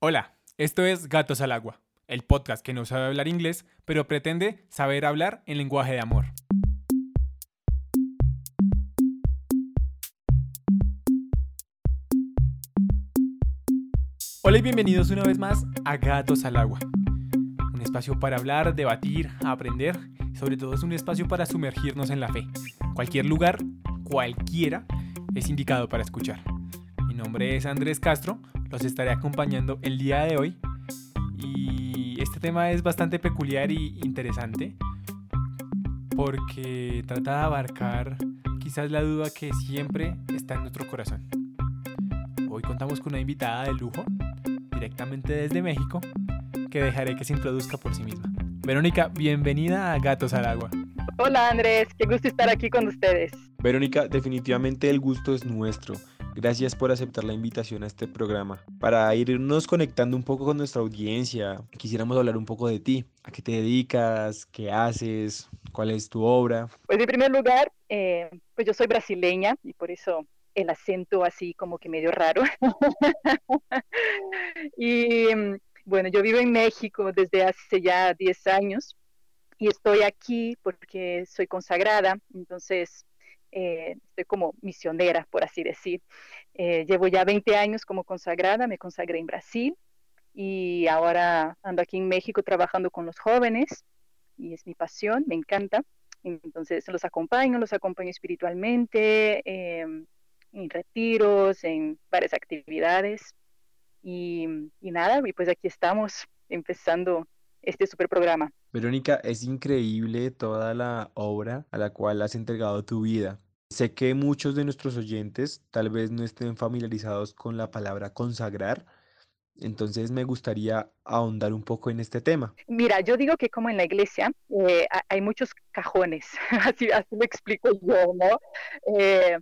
Hola, esto es Gatos al Agua, el podcast que no sabe hablar inglés, pero pretende saber hablar en lenguaje de amor. Hola y bienvenidos una vez más a Gatos al Agua. Un espacio para hablar, debatir, aprender, sobre todo es un espacio para sumergirnos en la fe. Cualquier lugar, cualquiera, es indicado para escuchar. Mi nombre es Andrés Castro, los estaré acompañando el día de hoy. Y este tema es bastante peculiar y interesante porque trata de abarcar quizás la duda que siempre está en nuestro corazón. Hoy contamos con una invitada de lujo, directamente desde México, que dejaré que se introduzca por sí misma. Verónica, bienvenida a Gatos al Agua. Hola Andrés, qué gusto estar aquí con ustedes. Verónica, definitivamente el gusto es nuestro. Gracias por aceptar la invitación a este programa. Para irnos conectando un poco con nuestra audiencia, quisiéramos hablar un poco de ti. ¿A qué te dedicas? ¿Qué haces? ¿Cuál es tu obra? Pues en primer lugar, eh, pues yo soy brasileña y por eso el acento así como que medio raro. y bueno, yo vivo en México desde hace ya 10 años y estoy aquí porque soy consagrada, entonces eh, estoy como misionera, por así decir. Eh, llevo ya 20 años como consagrada, me consagré en Brasil y ahora ando aquí en México trabajando con los jóvenes y es mi pasión, me encanta. Entonces los acompaño, los acompaño espiritualmente, em, en retiros, en varias actividades y, y nada, y pues aquí estamos empezando este super programa. Verónica, es increíble toda la obra a la cual has entregado tu vida. Sé que muchos de nuestros oyentes tal vez no estén familiarizados con la palabra consagrar, entonces me gustaría ahondar un poco en este tema. Mira, yo digo que como en la iglesia eh, hay muchos cajones, así, así lo explico yo, ¿no? Eh,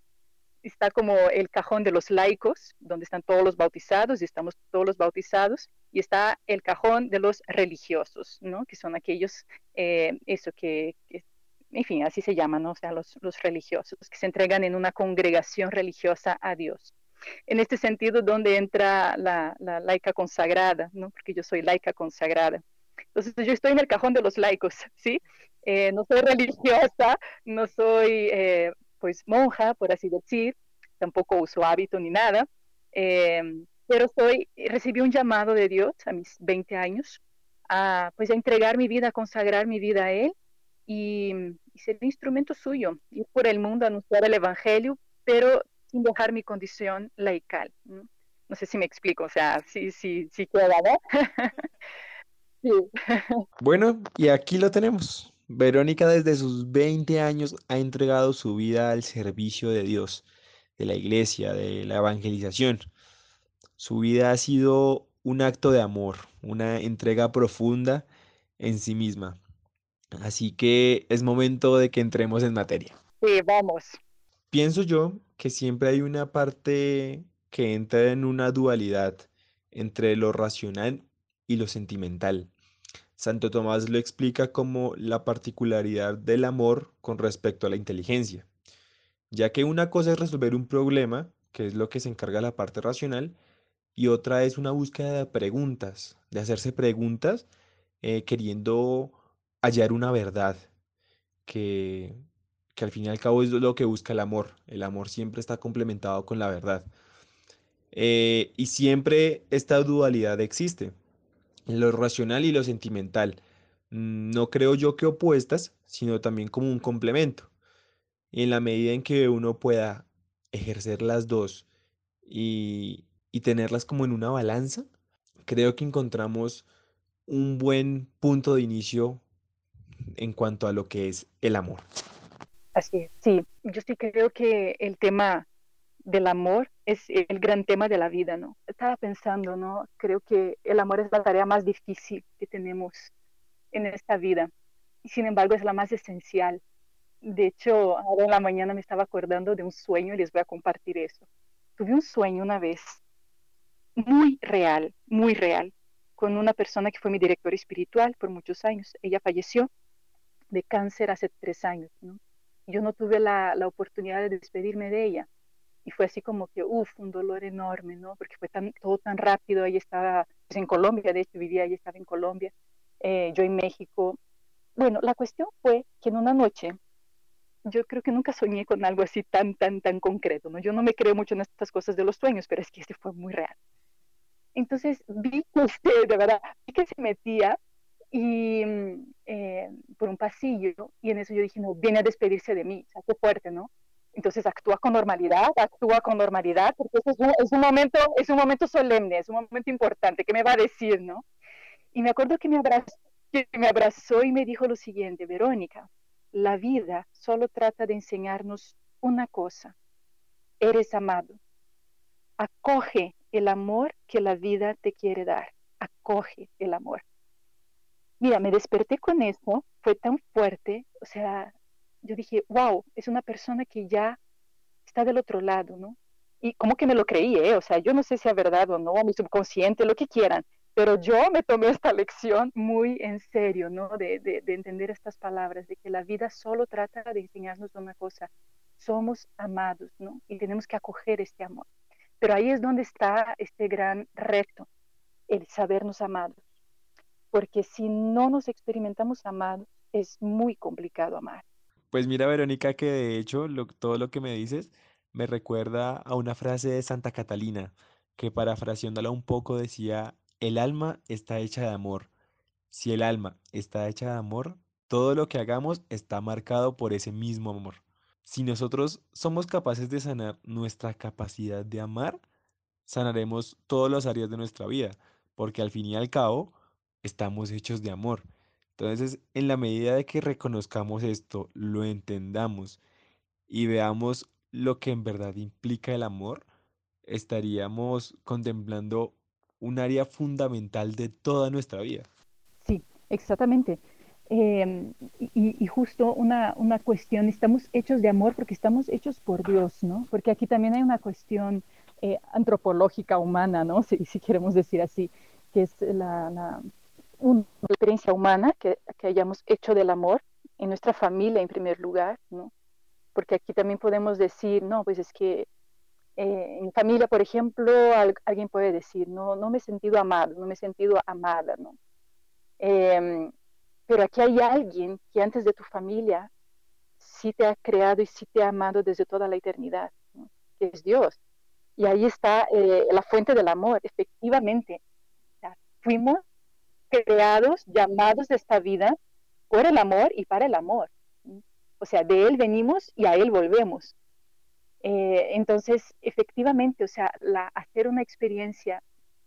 está como el cajón de los laicos, donde están todos los bautizados y estamos todos los bautizados, y está el cajón de los religiosos, ¿no? Que son aquellos, eh, eso que, en fin, así se llaman, ¿no? O sea, los, los religiosos, que se entregan en una congregación religiosa a Dios. En este sentido, donde entra la, la laica consagrada, ¿no? Porque yo soy laica consagrada. Entonces, yo estoy en el cajón de los laicos, ¿sí? Eh, no soy religiosa, no soy eh, pues monja, por así decir, tampoco uso hábito ni nada, eh, pero soy, recibí un llamado de Dios a mis 20 años a, pues, a entregar mi vida, a consagrar mi vida a Él y, ser instrumento suyo, ir por el mundo anunciar el Evangelio, pero sin dejar mi condición laical. ¿no? sé si me explico, o sea, sí, sí, sí queda, ¿no? sí. Bueno, y aquí lo tenemos. Verónica desde sus 20 años ha entregado su vida al servicio de Dios, de la iglesia, de la evangelización. Su vida ha sido un acto de amor, una entrega profunda en sí misma. Así que es momento de que entremos en materia. Sí, vamos. Pienso yo que siempre hay una parte que entra en una dualidad entre lo racional y lo sentimental. Santo Tomás lo explica como la particularidad del amor con respecto a la inteligencia, ya que una cosa es resolver un problema, que es lo que se encarga la parte racional, y otra es una búsqueda de preguntas, de hacerse preguntas eh, queriendo hallar una verdad, que, que al fin y al cabo es lo que busca el amor. El amor siempre está complementado con la verdad. Eh, y siempre esta dualidad existe lo racional y lo sentimental. Mm, no creo yo que opuestas, sino también como un complemento. Y en la medida en que uno pueda ejercer las dos y, y tenerlas como en una balanza, creo que encontramos un buen punto de inicio en cuanto a lo que es el amor. Así es, sí, yo sí creo que el tema del amor es el gran tema de la vida, ¿no? Estaba pensando, ¿no? Creo que el amor es la tarea más difícil que tenemos en esta vida y sin embargo es la más esencial. De hecho, ahora en la mañana me estaba acordando de un sueño y les voy a compartir eso. Tuve un sueño una vez muy real, muy real, con una persona que fue mi director espiritual por muchos años. Ella falleció de cáncer hace tres años. Yo no tuve la, oportunidad de despedirme de ella y fue así como que, uff, un dolor enorme, ¿no? Porque fue tan, todo tan rápido, ahí estaba, pues en Colombia, de hecho vivía, ahí estaba en Colombia, eh, yo en México. Bueno, la cuestión fue que en una noche, yo creo que nunca soñé con algo así tan, tan, tan concreto, ¿no? Yo no me creo mucho en estas cosas de los sueños, pero es que este fue muy real. Entonces vi usted, de verdad, vi que se metía y eh, por un pasillo y en eso yo dije, no, viene a despedirse de mí, o sea, qué fuerte, ¿no? Entonces actúa con normalidad, actúa con normalidad, porque es un, es un, momento, es un momento solemne, es un momento importante, ¿qué me va a decir, no? Y me acuerdo que me abrazó, que me abrazó y me dijo lo siguiente, Verónica, la vida solo trata de enseñarnos una cosa, eres amado, acoge el amor que la vida te quiere dar. Acoge el amor. Mira, me desperté con eso, fue tan fuerte, o sea, yo dije, wow, es una persona que ya está del otro lado, ¿no? Y como que me lo creí, ¿eh? O sea, yo no sé si es verdad o no, mi subconsciente, lo que quieran, pero yo me tomé esta lección muy en serio, ¿no? De, de, de entender estas palabras, de que la vida solo trata de enseñarnos una cosa, somos amados, ¿no? Y tenemos que acoger este amor. Pero ahí es donde está este gran reto, el sabernos amados. Porque si no nos experimentamos amados, es muy complicado amar. Pues mira, Verónica, que de hecho todo lo que me dices me recuerda a una frase de Santa Catalina, que parafraseándola un poco decía, el alma está hecha de amor. Si el alma está hecha de amor, todo lo que hagamos está marcado por ese mismo amor. Si nosotros somos capaces de sanar nuestra capacidad de amar, sanaremos todas las áreas de nuestra vida, porque al fin y al cabo estamos hechos de amor. Entonces, en la medida de que reconozcamos esto, lo entendamos y veamos lo que en verdad implica el amor, estaríamos contemplando un área fundamental de toda nuestra vida. Sí, exactamente. Em, y, justo una, una, cuestión, estamos hechos de amor porque estamos hechos por Dios, ¿no? Porque aquí también hay una cuestión eh, antropológica humana, ¿no? Si, si, queremos decir así, que es la, la una experiencia humana que, que, hayamos hecho del amor en nuestra familia en primer lugar, ¿no? Porque aquí también podemos decir, no, pues es que eh, en familia, por ejemplo, alguien puede decir, no, no me he sentido amado, no me he sentido amada, ¿no? Pero aquí hay alguien que antes de tu familia sí te ha creado y sí te ha amado desde toda la eternidad, que es Dios. Y ahí está eh, la fuente del amor, efectivamente. fuimos creados, llamados de esta vida por el amor y para el amor. O sea, de Él venimos y a Él volvemos. Eh, entonces, efectivamente, o sea, la, hacer una experiencia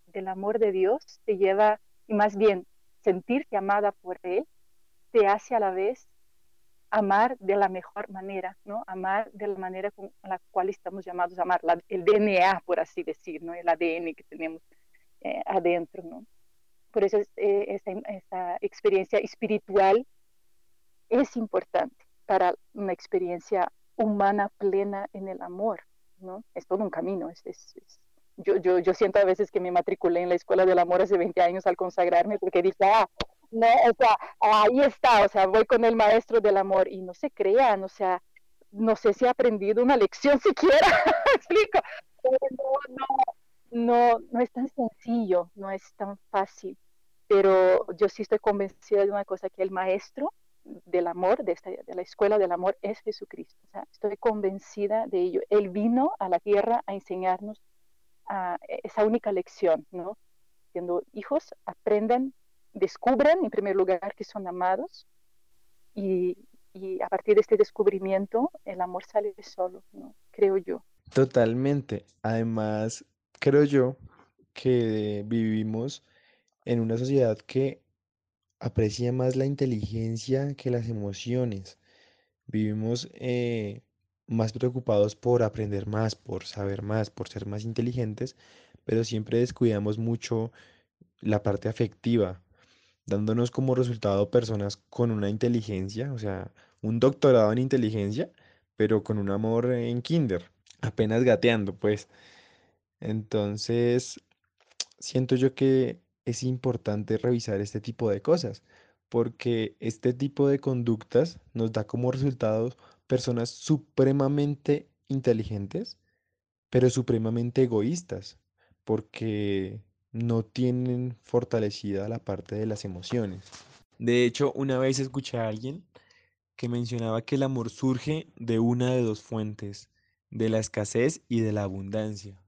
del amor de Dios te lleva, y más bien sentirte amada por Él, te hace a la vez amar de la mejor manera, ¿no? Amar de la manera con la cual estamos llamados a amar, el DNA, por así decir, ¿no? El ADN que tenemos eh, adentro, ¿no? Por eso eh, esta, experiencia espiritual es importante para una experiencia humana plena en el amor, ¿no? Es todo un camino, es, es, yo, yo, yo siento a veces que me matriculé en la Escuela del Amor hace 20 años al consagrarme porque dije, ah, no, o sea, ahí está, o sea, voy con el maestro del amor y no se crean, o sea, no sé si he aprendido una lección siquiera, explico, no, no, no, no es tan sencillo, no es tan fácil, pero yo sí estoy convencida de una cosa, que el maestro del amor, de, esta, de la escuela del amor, es Jesucristo, o sea, estoy convencida de ello, Él vino a la tierra a enseñarnos esa única lección, ¿no? Siendo hijos, aprendan, descubran en primer lugar que son amados y, y a partir de este descubrimiento el amor sale solo, ¿no? Creo yo. Totalmente. Además, creo yo que vivimos en una sociedad que aprecia más la inteligencia que las emociones. Vivimos eh, más preocupados por aprender más, por saber más, por ser más inteligentes, pero siempre descuidamos mucho la parte afectiva, dándonos como resultado personas con una inteligencia, o sea, un doctorado en inteligencia, pero con un amor en kinder, apenas gateando, pues. Entonces, siento yo que es importante revisar este tipo de cosas, porque este tipo de conductas nos da como resultados personas supremamente inteligentes, pero supremamente egoístas, porque no tienen fortalecida la parte de las emociones. De hecho, una vez escuché a alguien que mencionaba que el amor surge de una de dos fuentes, de la escasez y de la abundancia.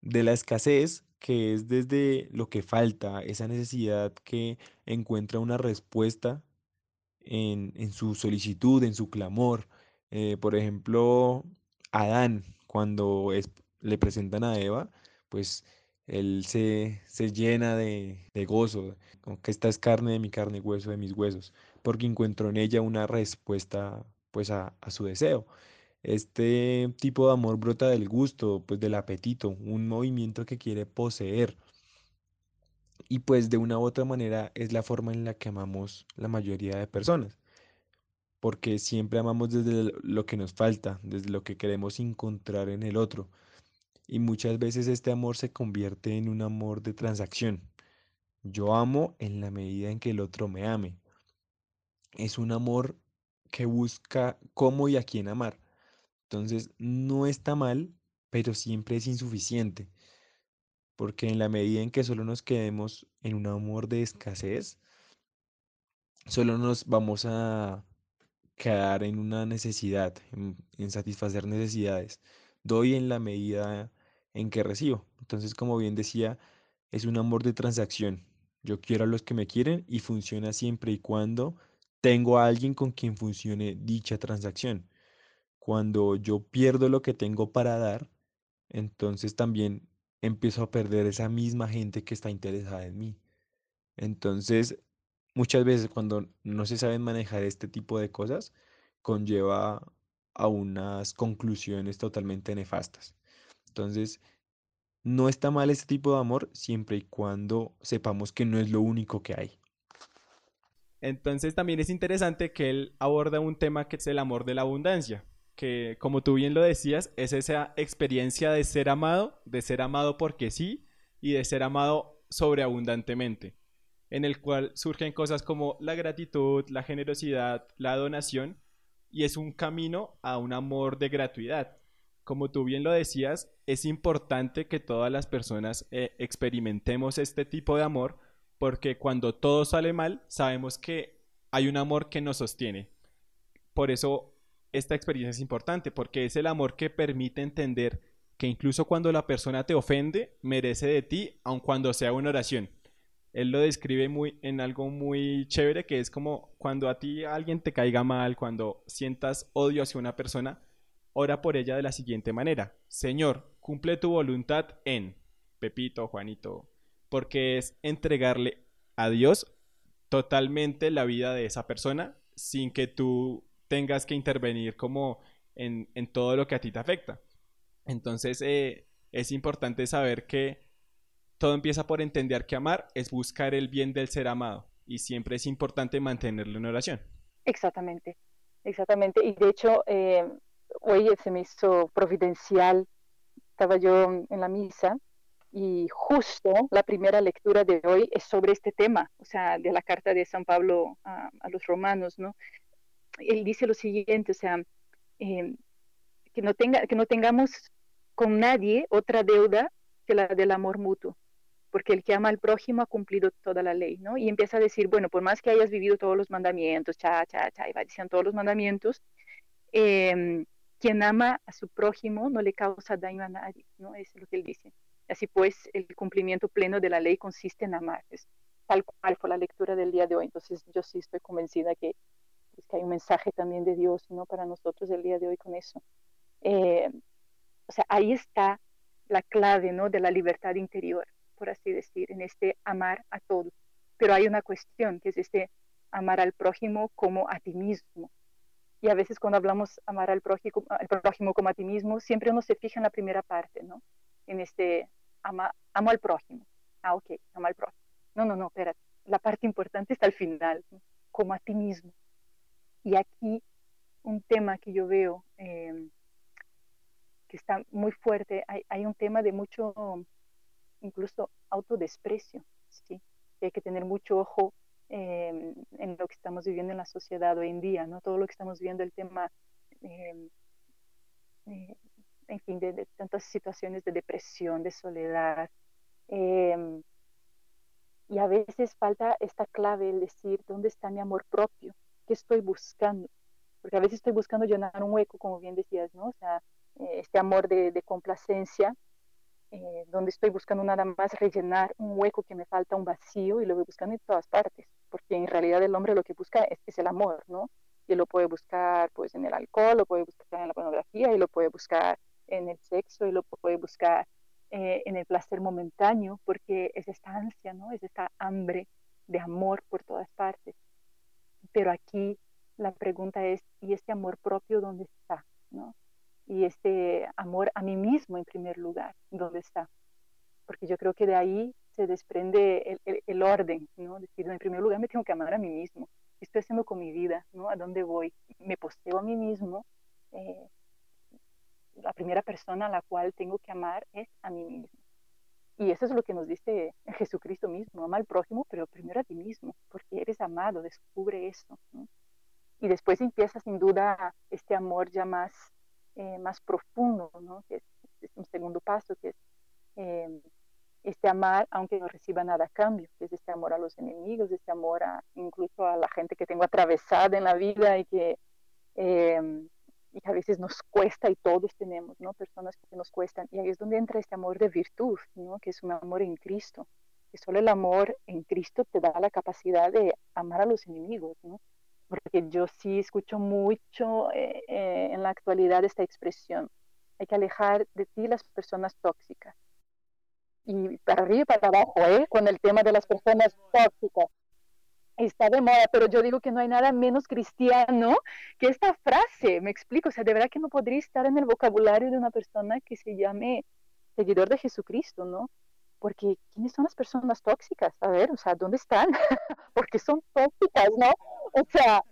De la escasez, que es desde lo que falta, esa necesidad que encuentra una respuesta en, su solicitud, en su clamor. Eh, por ejemplo, Adán, cuando le presentan a Eva, pues él se, llena de, gozo, como que esta es carne de mi carne, hueso de mis huesos, porque encuentró en ella una respuesta pues a, a su deseo. Este tipo de amor brota del gusto, pues del apetito, un movimiento que quiere poseer. Y pues de una u otra manera es la forma en la que amamos la mayoría de personas. Porque siempre amamos desde lo que nos falta, desde lo que queremos encontrar en el otro. Y muchas veces este amor se convierte en un amor de transacción. Yo amo en la medida en que el otro me ame. Es un amor que busca cómo y a quién amar. Entonces no está mal, pero siempre es insuficiente. Porque en la medida en que solo nos quedemos en un amor de escasez, solo nos vamos a quedar en una necesidad, en, satisfacer necesidades. Doy en la medida en que recibo. Entonces, como bien decía, es un amor de transacción. Yo quiero a los que me quieren y funciona siempre y cuando tengo a alguien con quien funcione dicha transacción. Cuando yo pierdo lo que tengo para dar, entonces también empiezo a perder esa misma gente que está interesada en mí. Entonces, muchas veces cuando no se saben manejar este tipo de cosas, conlleva a unas conclusiones totalmente nefastas. Entonces, no está mal este tipo de amor siempre y cuando sepamos que no es lo único que hay. Entonces también es interesante que él aborda un tema que es el amor de la abundancia, que como tú bien lo decías, es esa experiencia de ser amado, de ser amado porque sí y de ser amado sobreabundantemente, en el cual surgen cosas como la gratitud, la generosidad, la donación, y es un camino a un amor de gratuidad. Como tú bien lo decías, es importante que todas las personas eh, experimentemos este tipo de amor, porque cuando todo sale mal, sabemos que hay un amor que nos sostiene. Por eso esta experiencia es importante porque es el amor que permite entender que incluso cuando la persona te ofende, merece de ti, aun cuando sea una oración. Él lo describe muy, en algo muy chévere, que es como cuando a ti alguien te caiga mal, cuando sientas odio hacia una persona, ora por ella de la siguiente manera. Señor, cumple tu voluntad en Pepito, Juanito, porque es entregarle a Dios totalmente la vida de esa persona sin que tú tengas que intervenir como en, todo lo que a ti te afecta. Entonces eh, es importante saber que todo empieza por entender que amar es buscar el bien del ser amado y siempre es importante mantenerlo en oración. Exactamente, exactamente. Y de hecho, eh, hoy se me hizo providencial, estaba yo en la misa y justo la primera lectura de hoy es sobre este tema, o sea, de la carta de San Pablo a, a los romanos, ¿no? Él dice lo siguiente, o sea, em, que, no tenga, que no tengamos con nadie otra deuda que la del amor mutuo, porque el que ama al prójimo ha cumplido toda la ley, ¿no? Y empieza a decir, bueno, por más que hayas vivido todos los mandamientos, cha, cha, cha, y va diciendo todos los mandamientos, em, quien ama a su prójimo no le causa daño a nadie, ¿no? Es lo que él dice. Así pues, el cumplimiento pleno de la ley consiste en amar. Es tal cual fue la lectura del día de hoy. Entonces, yo sí estoy convencida que es que hay un mensaje también de Dios ¿no? para nosotros el día de hoy con eso. Eh, o sea, ahí está la clave ¿no? de la libertad interior, por así decir, en este amar a todos. Pero hay una cuestión que es este amar al prójimo como a ti mismo. Y a veces cuando hablamos amar al prójimo, al prójimo como a ti mismo, siempre uno se fija en la primera parte, ¿no? En este ama, amo al prójimo. Ah, ok, amo al prójimo. No, no, no, espérate. La parte importante está al final, como a ti mismo. Y aquí un tema que yo veo em, que está muy fuerte, hay, un tema de mucho, incluso autodesprecio, ¿sí? hay que tener mucho ojo em, en lo que estamos viviendo en la sociedad hoy en día, ¿no? Todo lo que estamos viendo, el tema em, eh, en fin, de, tantas situaciones de depresión, de soledad. Y a veces falta esta clave, el decir, ¿dónde está mi amor propio? ¿Qué estoy buscando? Porque a veces estoy buscando llenar un hueco, como bien decías, ¿no? O sea, eh, este amor de, de complacencia, eh, donde estoy buscando nada más rellenar un hueco que me falta, un vacío, y lo voy buscando en todas partes, porque en realidad el hombre lo que busca es, es el amor, ¿no? Y lo puede buscar pues en el alcohol, lo puede buscar en la pornografía, y lo puede buscar en el sexo, y lo puede buscar eh, en el placer momentáneo, porque es esta ansia, ¿no? Es esta hambre de amor por todas partes. Pero aquí la pregunta es, ¿y este amor propio dónde está? ¿no? Y este amor a mí mismo en primer lugar, ¿dónde está? Porque yo creo que de ahí se desprende el, el, orden, ¿no? Decir, en primer lugar me tengo que amar a mí mismo. ¿Qué estoy haciendo con mi vida? ¿no? ¿A dónde voy? Me posteo a mí mismo. Eh, la primera persona a la cual tengo que amar es a mí mismo. Y eso es lo que nos dice Jesucristo mismo, ama al prójimo, pero primero a ti mismo, porque eres amado, descubre eso. Y después empieza sin duda este amor ya más, eh, más profundo, ¿no? que es, un segundo paso, que es em, este amar aunque no reciba nada a cambio, que es este amor a los enemigos, este amor a, incluso a la gente que tengo atravesada en la vida y que eh, y a veces nos cuesta y todos tenemos, ¿no? Personas que nos cuestan. Y ahí es donde entra este amor de virtud. Que es un amor en Cristo. Que solo el amor en Cristo te da la capacidad de amar a los enemigos, ¿no? Porque yo sí escucho mucho eh, eh, en la actualidad esta expresión. Hay que alejar de ti las personas tóxicas. Y para arriba y para abajo, ¿eh? Con el tema de las personas tóxicas está de moda, pero yo digo que no hay nada menos cristiano que esta frase, me explico, o sea, de verdad que no podría estar en el vocabulario de una persona que se llame seguidor de Jesucristo, ¿no? Porque ¿quiénes son las personas tóxicas? A ver, o sea, ¿dónde están? Porque son tóxicas, ¿no? O sea,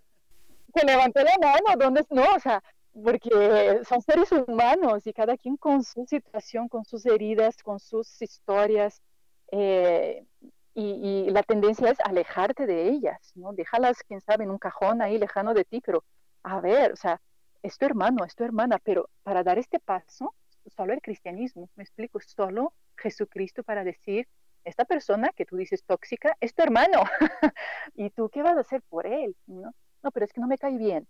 se levantó la mano, ¿dónde? No, o sea, porque son seres humanos y cada quien con su situación, con sus heridas, con sus historias. Eh, y, la tendencia es alejarte de ellas, ¿no? Déjalas, quién sabe, en un cajón ahí lejano de ti, pero a ver, o sea, es tu hermano, es tu hermana, pero para dar este paso, solo el cristianismo, me explico, solo Jesucristo para decir, esta persona que tú dices tóxica es tu hermano, ¿y tú qué vas a hacer por él? ¿no? no, pero es que no me cae bien.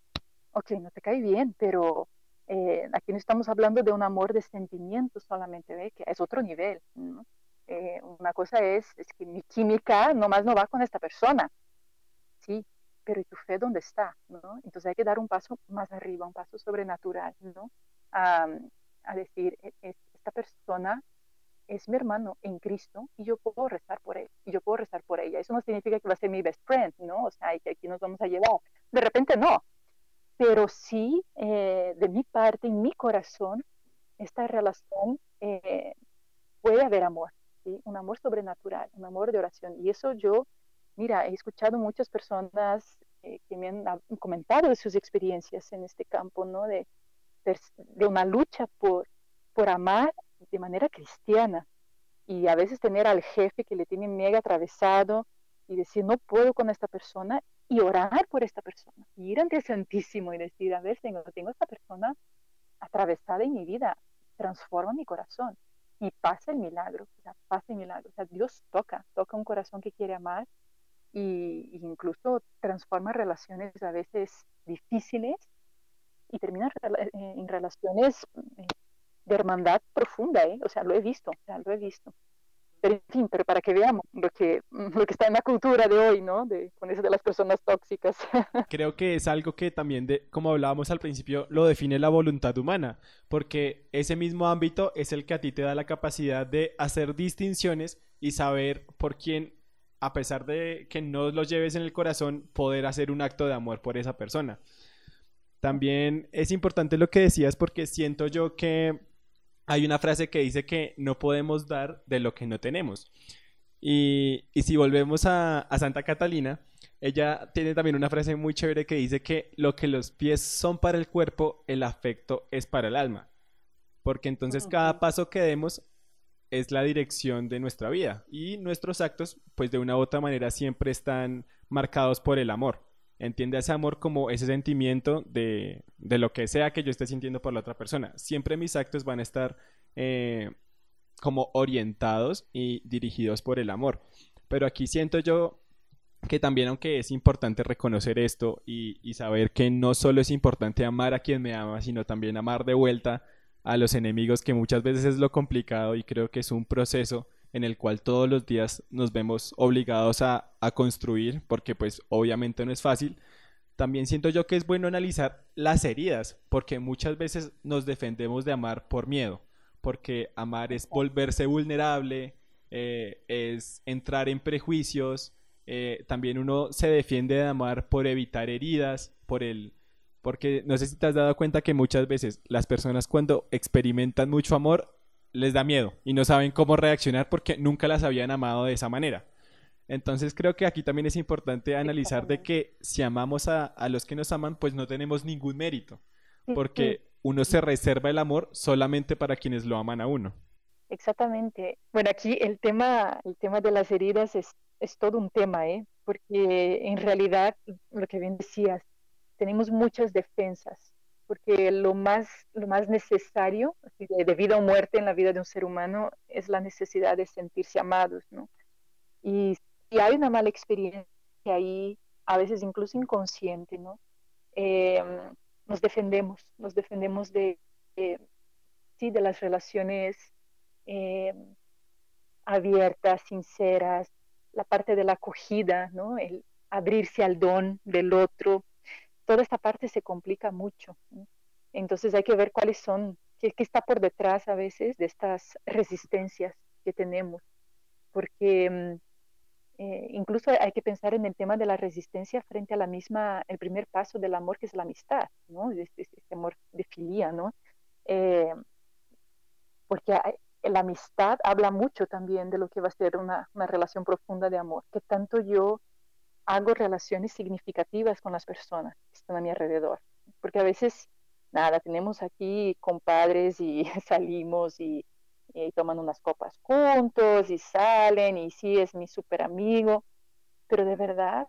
Ok, no te cae bien, pero eh, aquí no estamos hablando de un amor de sentimientos solamente, ¿ve? que es otro nivel. ¿no? Eh, una cosa es, es que mi química nomás no va con esta persona, sí, pero ¿y tu fe dónde está? ¿no? Entonces hay que dar un paso más arriba, un paso sobrenatural, ¿no? A, a decir, e, esta persona es mi hermano en Cristo y yo puedo rezar por él, y yo puedo rezar por ella. Eso no significa que va a ser mi best friend, ¿no? O sea, y que aquí nos vamos a llevar. De repente no, pero sí, eh, de mi parte, en mi corazón, esta relación eh, puede haber amor, un amor sobrenatural, un amor de oración. Y eso yo, mira, he escuchado muchas personas eh, que me han comentado sus experiencias en este campo, ¿no? De, de una lucha por, por amar de manera cristiana. Y a veces tener al jefe que le tiene mega atravesado y decir, no puedo con esta persona y orar por esta persona. Y ir ante el Santísimo y decir, a ver, Señor, tengo esta persona atravesada en mi vida, transforma mi corazón y pasa el milagro, o sea, pasa el milagro, o sea, Dios toca, toca un corazón que quiere amar y, incluso transforma relaciones a veces difíciles y termina eh, en relaciones eh, de hermandad profunda, ¿eh? o sea, lo he visto, o sea, lo he visto. Pero en fin, pero para que veamos lo que, lo que está en la cultura de hoy, ¿no? De, con eso de las personas tóxicas. Creo que es algo que también, de, como hablábamos al principio, lo define la voluntad humana, porque ese mismo ámbito es el que a ti te da la capacidad de hacer distinciones y saber por quién, a pesar de que no lo lleves en el corazón, poder hacer un acto de amor por esa persona. También es importante lo que decías porque siento yo que hay una frase que dice que no podemos dar de lo que no tenemos. Y, si volvemos a, Santa Catalina, ella tiene también una frase muy chévere que dice que lo que los pies son para el cuerpo, el afecto es para el alma. Porque entonces cada paso que demos es la dirección de nuestra vida y nuestros actos, pues de una u otra manera siempre están marcados por el amor. Entiende ese amor como ese sentimiento de, de, lo que sea que yo esté sintiendo por la otra persona. Siempre mis actos van a estar eh, como orientados y dirigidos por el amor. Pero aquí siento yo que también aunque es importante reconocer esto y, y, saber que no solo es importante amar a quien me ama, sino también amar de vuelta a los enemigos, que muchas veces es lo complicado y creo que es un proceso en el cual todos los días nos vemos obligados a, construir, porque pues obviamente no es fácil. También siento yo que es bueno analizar las heridas, porque muchas veces nos defendemos de amar por miedo, porque amar es volverse vulnerable, eh, es entrar en prejuicios, eh, también uno se defiende de amar por evitar heridas, por el... Porque no sé si te has dado cuenta que muchas veces las personas cuando experimentan mucho amor les da miedo y no saben cómo reaccionar porque nunca las habían amado de esa manera. Entonces creo que aquí también es importante analizar de que si amamos a, a los que nos aman, pues no tenemos ningún mérito, porque uno se reserva el amor solamente para quienes lo aman a uno. Exactamente. Bueno, aquí el tema, el tema de las heridas es, es todo un tema, ¿eh? porque en realidad, lo que bien decías, tenemos muchas defensas porque lo más, lo más necesario de, vida o muerte en la vida de un ser humano es la necesidad de sentirse amados, ¿no? Y si hay una mala experiencia ahí, a veces incluso inconsciente, ¿no? Em, nos defendemos, nos defendemos de, sí, de las relaciones em, abiertas, sinceras, la parte de la acogida, ¿no? El abrirse al don del otro, toda esta parte se complica mucho. Entonces hay que ver cuáles son, qué, está por detrás a veces de estas resistencias que tenemos, porque mm, eh, incluso hay que pensar en el tema de la resistencia frente a la misma, el primer paso del amor que es la amistad, ¿no? Este, este, amor de filía, ¿no? Eh, porque la amistad habla mucho también de lo que va a ser una relación profunda de amor, que tanto yo hago relaciones significativas con las personas que están a mi alrededor. Porque a veces, nada, tenemos aquí compadres y salimos y, y toman unas copas juntos y salen y sí, es mi súper amigo, pero de verdad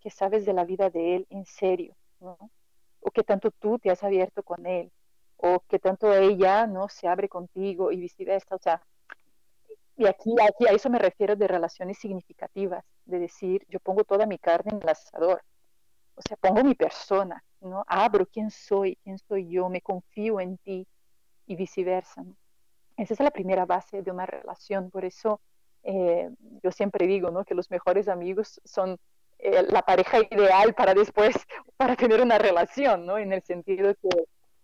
que sabes de la vida de él en serio, ¿no? O que tanto tú te has abierto con él, o que tanto ella, ¿no? Se abre contigo y viceversa. O sea, y aquí, a eso me refiero de relaciones significativas, de decir, yo pongo toda mi carne en el asador, o sea, pongo mi persona, ¿no? Abro quién soy, quién soy yo, me confío en ti y viceversa. Esa es la primera base de una relación, por eso eh, yo siempre digo, ¿no? Que los mejores amigos son eh, la pareja ideal para después, para tener una relación, ¿no? En el sentido que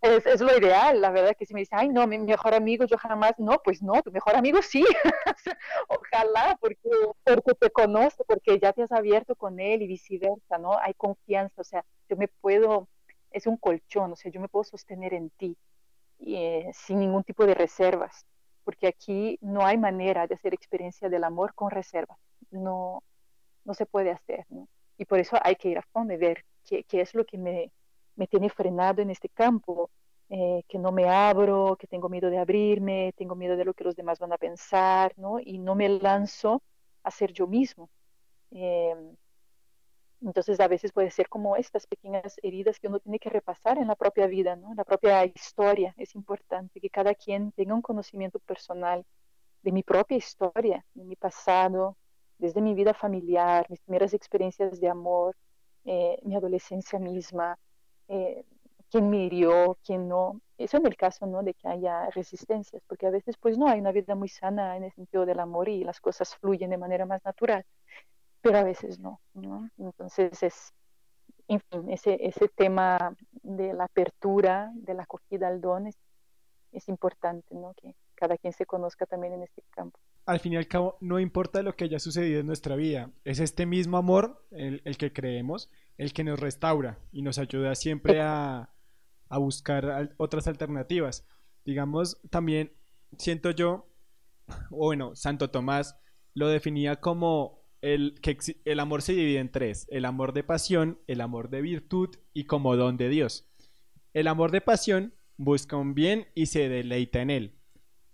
es, es, lo ideal, la verdad, que si me dice, ay, no, mi mejor amigo, yo jamás, no, pues no, tu mejor amigo sí, ojalá, porque, porque te conoce, porque ya te has abierto con él y viceversa, ¿no? Hay confianza, o sea, yo me puedo, es un colchón, o sea, yo me puedo sostener en ti eh, sin ningún tipo de reservas, porque aquí no hay manera de hacer experiencia del amor con reservas, no, no se puede hacer, ¿no? Y por eso hay que ir a fondo y ver qué, qué es lo que me me tiene frenado en este campo, eh, que no me abro, que tengo miedo de abrirme, tengo miedo de lo que los demás van a pensar, ¿no? Y no me lanzo a ser yo mismo. Eh, entonces a veces puede ser como estas pequeñas heridas que uno tiene que repasar en la propia vida, ¿no? La propia historia. Es importante que cada quien tenga un conocimiento personal de mi propia historia, de mi pasado, desde mi vida familiar, mis primeras experiencias de amor, eh, mi adolescencia misma, eh, quién me hirió, quién no. Eso en el caso ¿no? de que haya resistencias, porque a veces pues no hay una vida muy sana en el sentido del amor y las cosas fluyen de manera más natural, pero a veces no. ¿no? Entonces es, en fin, ese, ese tema de la apertura, de la acogida al don es, es importante, ¿no? que cada quien se conozca también en este campo al fin y al cabo, no importa lo que haya sucedido en nuestra vida, es este mismo amor, el, el que creemos, el que nos restaura y nos ayuda siempre a, a buscar otras alternativas. Digamos, también siento yo, bueno, Santo Tomás lo definía como el, que el amor se divide en tres, el amor de pasión, el amor de virtud y como don de Dios. El amor de pasión busca un bien y se deleita en él.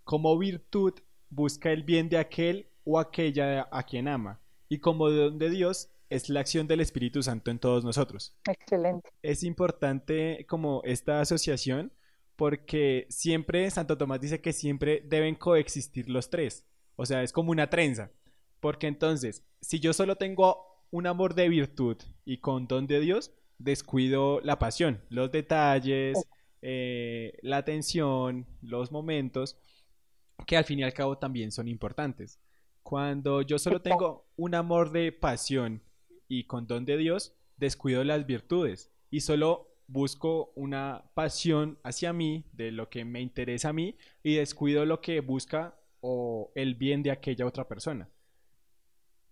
Como virtud busca el bien de aquel o aquella a quien ama. Y como don de Dios es la acción del Espíritu Santo en todos nosotros. Excelente. Es importante como esta asociación porque siempre Santo Tomás dice que siempre deben coexistir los tres. O sea, es como una trenza. Porque entonces, si yo solo tengo un amor de virtud y con don de Dios, descuido la pasión, los detalles, eh, la atención, los momentos, que al fin y al cabo también son importantes. Cuando yo solo tengo un amor de pasión y con don de Dios, descuido las virtudes y solo busco una pasión hacia mí, de lo que me interesa a mí, y descuido lo que busca o el bien de aquella otra persona.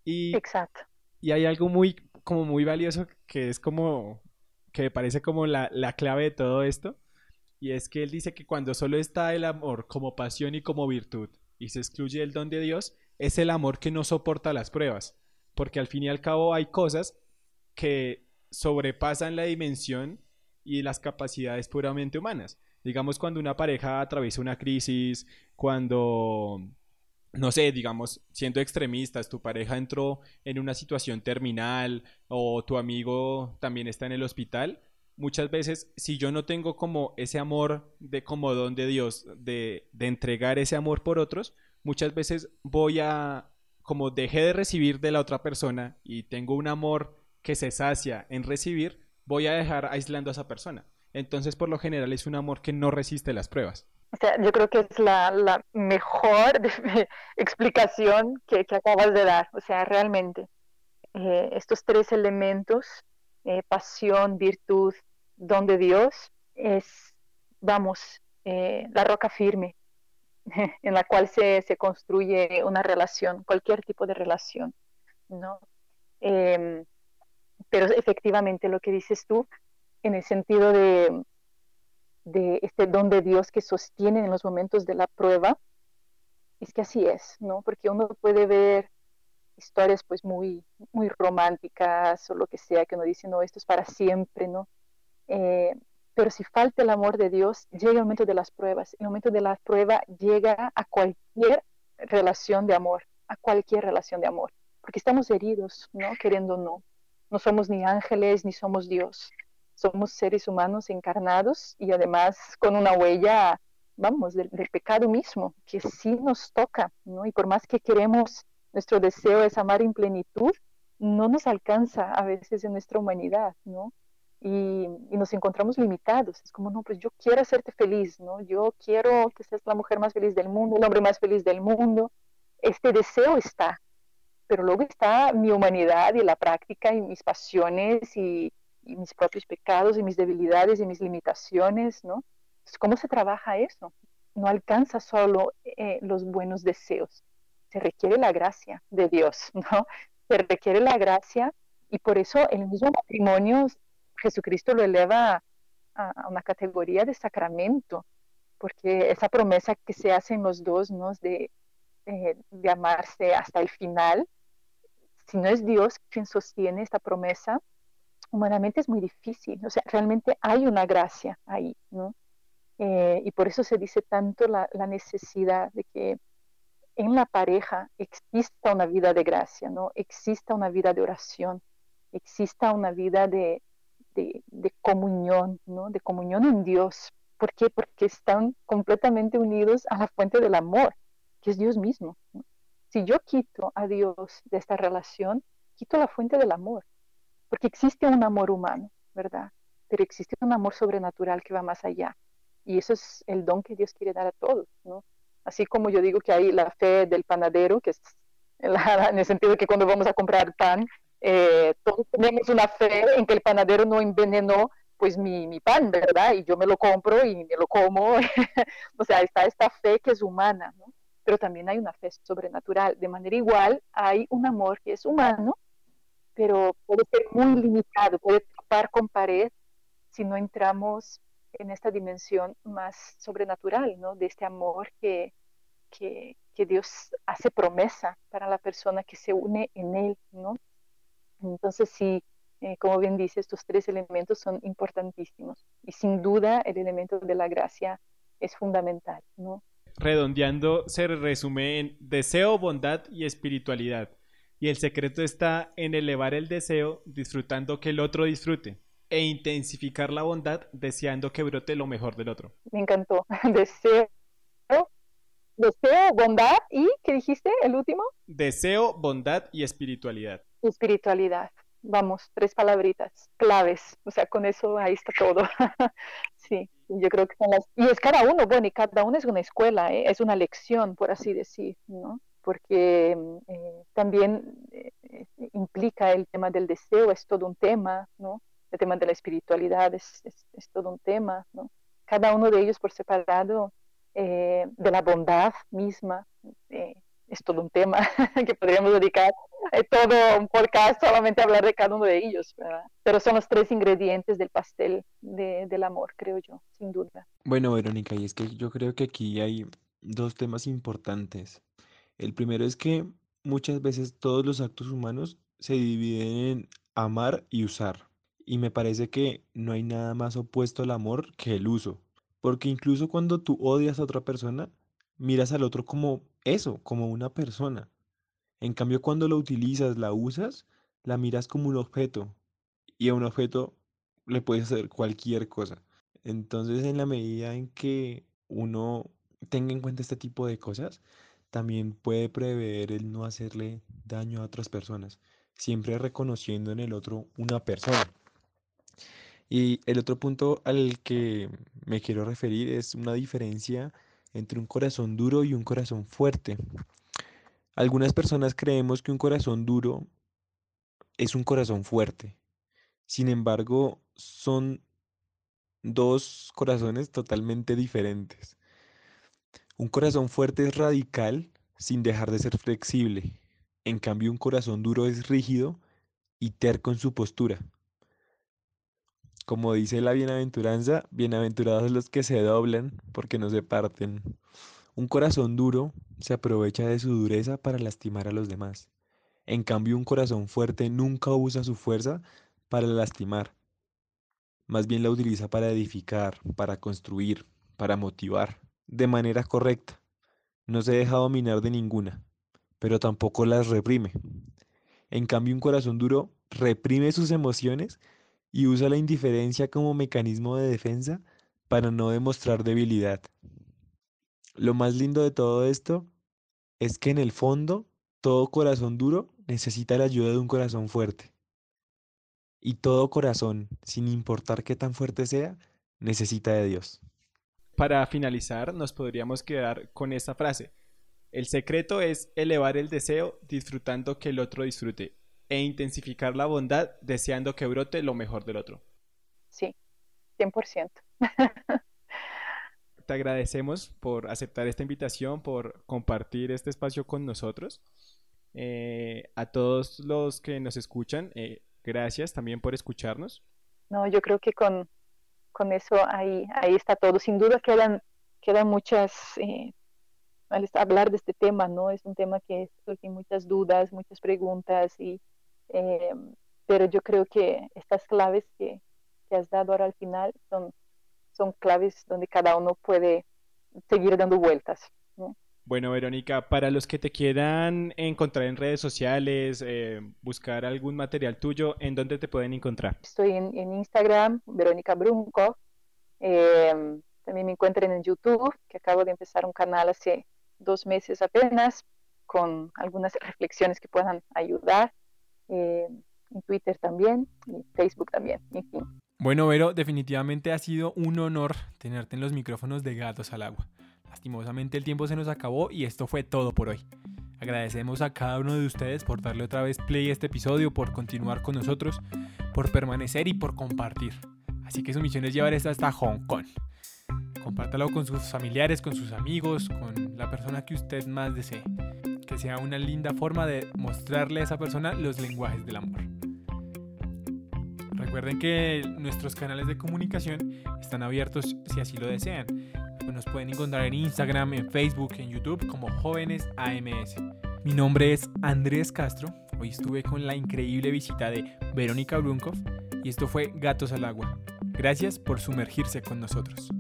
Y, Exacto. Y hay algo muy, como muy valioso que es como, que me parece como la, la clave de todo esto, y es que él dice que cuando solo está el amor como pasión y como virtud, y se excluye el don de Dios, es el amor que no soporta las pruebas, porque al fin y al cabo hay cosas que sobrepasan la dimensión y las capacidades puramente humanas. Digamos, cuando una pareja atraviesa una crisis, cuando, no sé, digamos, siendo extremistas, tu pareja entró en una situación terminal o tu amigo también está en el hospital, muchas veces, si yo no tengo como ese amor de como don de Dios, de, de entregar ese amor por otros, muchas veces voy a, como dejé de recibir de la otra persona y tengo un amor que se sacia en recibir, voy a dejar aislando a esa persona. Entonces, por lo general, es un amor que no resiste las pruebas. O sea, yo creo que es la, mejor explicación que, que, acabas de dar. O sea, realmente, eh, estos tres elementos, eh, pasión, virtud, don de Dios, es, vamos, eh, la roca firme en la cual se, se, construye una relación, cualquier tipo de relación, ¿no? Eh, pero efectivamente lo que dices tú, en el sentido de, de este don de Dios que sostiene en los momentos de la prueba, es que así es, ¿no? Porque uno puede ver historias pues muy, muy románticas o lo que sea, que uno dice, no, esto es para siempre, ¿no? Eh, pero si falta el amor de Dios, llega el momento de las pruebas. El momento de la prueba llega a cualquier relación de amor, a cualquier relación de amor, porque estamos heridos, ¿no? Queriendo no. No somos ni ángeles ni somos Dios. Somos seres humanos encarnados y además con una huella, vamos, del pecado mismo, que sí nos toca, ¿no? Y por más que queremos, nuestro deseo es amar en plenitud, no nos alcanza a veces en nuestra humanidad, ¿no? Y, y, nos encontramos limitados. Es como, no, pues yo quiero hacerte feliz, ¿no? Yo quiero que seas la mujer más feliz del mundo, el hombre más feliz del mundo. Este deseo está, pero luego está mi humanidad y la práctica y mis pasiones y, y mis propios pecados y mis debilidades y mis limitaciones, ¿no? Entonces, ¿cómo se trabaja eso? No alcanza solo eh, los buenos deseos, se requiere la gracia de Dios, ¿no? Se requiere la gracia y por eso el mismo matrimonio Jesucristo lo eleva a, una categoría de sacramento, porque esa promesa que se hacen los dos, ¿no? De, de, de amarse hasta el final, si no es Dios quien sostiene esta promesa, humanamente es muy difícil. O sea, realmente hay una gracia ahí, ¿no? Eh, y por eso se dice tanto la, necesidad de que en la pareja exista una vida de gracia, ¿no? Exista una vida de oración, exista una vida de, de, comunión, ¿no? De comunión en Dios. ¿Por qué? Porque están completamente unidos a la fuente del amor, que es Dios mismo. Si yo quito a Dios de esta relación, quito la fuente del amor, porque existe un amor humano, ¿verdad? Pero existe un amor sobrenatural que va más allá. Y eso es el don que Dios quiere dar a todos, ¿no? Así como yo digo que hay la fe del panadero, que es en el sentido de que cuando vamos a comprar pan, eh, todos tenemos una fe en que el panadero no envenenó pues mi, mi, pan, ¿verdad? Y yo me lo compro y me lo como. o sea, está esta fe que es humana, ¿no? Pero también hay una fe sobrenatural. De manera igual, hay un amor que es humano, pero puede ser muy limitado, puede topar con pared si no entramos en esta dimensión más sobrenatural, ¿no? De este amor que, que, que, Dios hace promesa para la persona que se une en Él, ¿no? Entonces, sí, eh, como bien dice, estos tres elementos son importantísimos y sin duda el elemento de la gracia es fundamental, ¿no? Redondeando, se resume en deseo, bondad y espiritualidad. Y el secreto está en elevar el deseo disfrutando que el otro disfrute e intensificar la bondad deseando que brote lo mejor del otro. Me encantó. Deseo, deseo, bondad y, ¿qué dijiste? El último. Deseo, bondad y espiritualidad. Espiritualidad. Vamos, tres palabritas claves. O sea, con eso ahí está todo. sí, yo creo que son las... Y es cada uno, bueno, y cada uno es una escuela, ¿eh? es una lección, por así decir, ¿no? Porque eh, también eh, implica el tema del deseo, es todo un tema, ¿no? el tema de la espiritualidad es, es, todo un tema, ¿no? Cada uno de ellos por separado, de la bondad misma, es todo un tema que podríamos dedicar todo un podcast solamente hablar de cada uno de ellos, ¿verdad? Pero son los tres ingredientes del pastel de, del amor, creo yo, sin duda. Bueno, Verónica, y es que yo creo que aquí hay dos temas importantes. El primero es que muchas veces todos los actos humanos se dividen en amar y usar. Y me parece que no hay nada más opuesto al amor que el uso. Porque incluso cuando tú odias a otra persona, miras al otro como eso, como una persona. En cambio, cuando lo utilizas, la usas, la miras como un objeto. Y a un objeto le puedes hacer cualquier cosa. Entonces, en la medida en que uno tenga en cuenta este tipo de cosas, también puede prever el no hacerle daño a otras personas, siempre reconociendo en el otro una persona. Y el otro punto al que me quiero referir es una diferencia entre un corazón duro y un corazón fuerte. Algunas personas creemos que un corazón duro es un corazón fuerte. Sin embargo, son dos corazones totalmente diferentes. Un corazón fuerte es radical sin dejar de ser flexible. En cambio, un corazón duro es rígido y terco en su postura. Como dice la bienaventuranza, bienaventurados los que se doblan porque no se parten. Un corazón duro se aprovecha de su dureza para lastimar a los demás. En cambio, un corazón fuerte nunca usa su fuerza para lastimar. Más bien la utiliza para edificar, para construir, para motivar, de manera correcta. No se deja dominar de ninguna, pero tampoco las reprime. En cambio, un corazón duro reprime sus emociones y usa la indiferencia como mecanismo de defensa para no demostrar debilidad. Lo más lindo de todo esto es que en el fondo todo corazón duro necesita la ayuda de un corazón fuerte. Y todo corazón, sin importar qué tan fuerte sea, necesita de Dios. Para finalizar, nos podríamos quedar con esta frase. El secreto es elevar el deseo disfrutando que el otro disfrute e intensificar la bondad deseando que brote lo mejor del otro. Sí, 100%. Te agradecemos por aceptar esta invitación, por compartir este espacio con nosotros. Eh, a todos los que nos escuchan, eh, gracias también por escucharnos. No, yo creo que con, con eso ahí, ahí está todo. Sin duda quedan, quedan muchas, eh, al hablar de este tema, ¿no? Es un tema que surgen muchas dudas, muchas preguntas y eh, pero yo creo que estas claves que, que, has dado ahora al final son, son claves donde cada uno puede seguir dando vueltas. Bueno, Verónica, para los que te quieran encontrar en redes sociales, eh, buscar algún material tuyo, ¿en dónde te pueden encontrar? Estoy en, en Instagram, Verónica Brunco. Eh, también me encuentran en YouTube, que acabo de empezar un canal hace dos meses apenas, con algunas reflexiones que puedan ayudar. Eh, en Twitter también, y Facebook también, en fin. Bueno, Vero, definitivamente ha sido un honor tenerte en los micrófonos de Gatos al Agua. Lastimosamente el tiempo se nos acabó y esto fue todo por hoy. Agradecemos a cada uno de ustedes por darle otra vez play a este episodio, por continuar con nosotros, por permanecer y por compartir. Así que su misión es llevar esto hasta Hong Kong. Compártalo con sus familiares, con sus amigos, con la persona que usted más desee que sea una linda forma de mostrarle a esa persona los lenguajes del amor. Recuerden que nuestros canales de comunicación están abiertos si así lo desean. Nos pueden encontrar en Instagram, en Facebook, en YouTube como Jóvenes AMS. Mi nombre es Andrés Castro. Hoy estuve con la increíble visita de Verónica Brunkov y esto fue Gatos al Agua. Gracias por sumergirse con nosotros.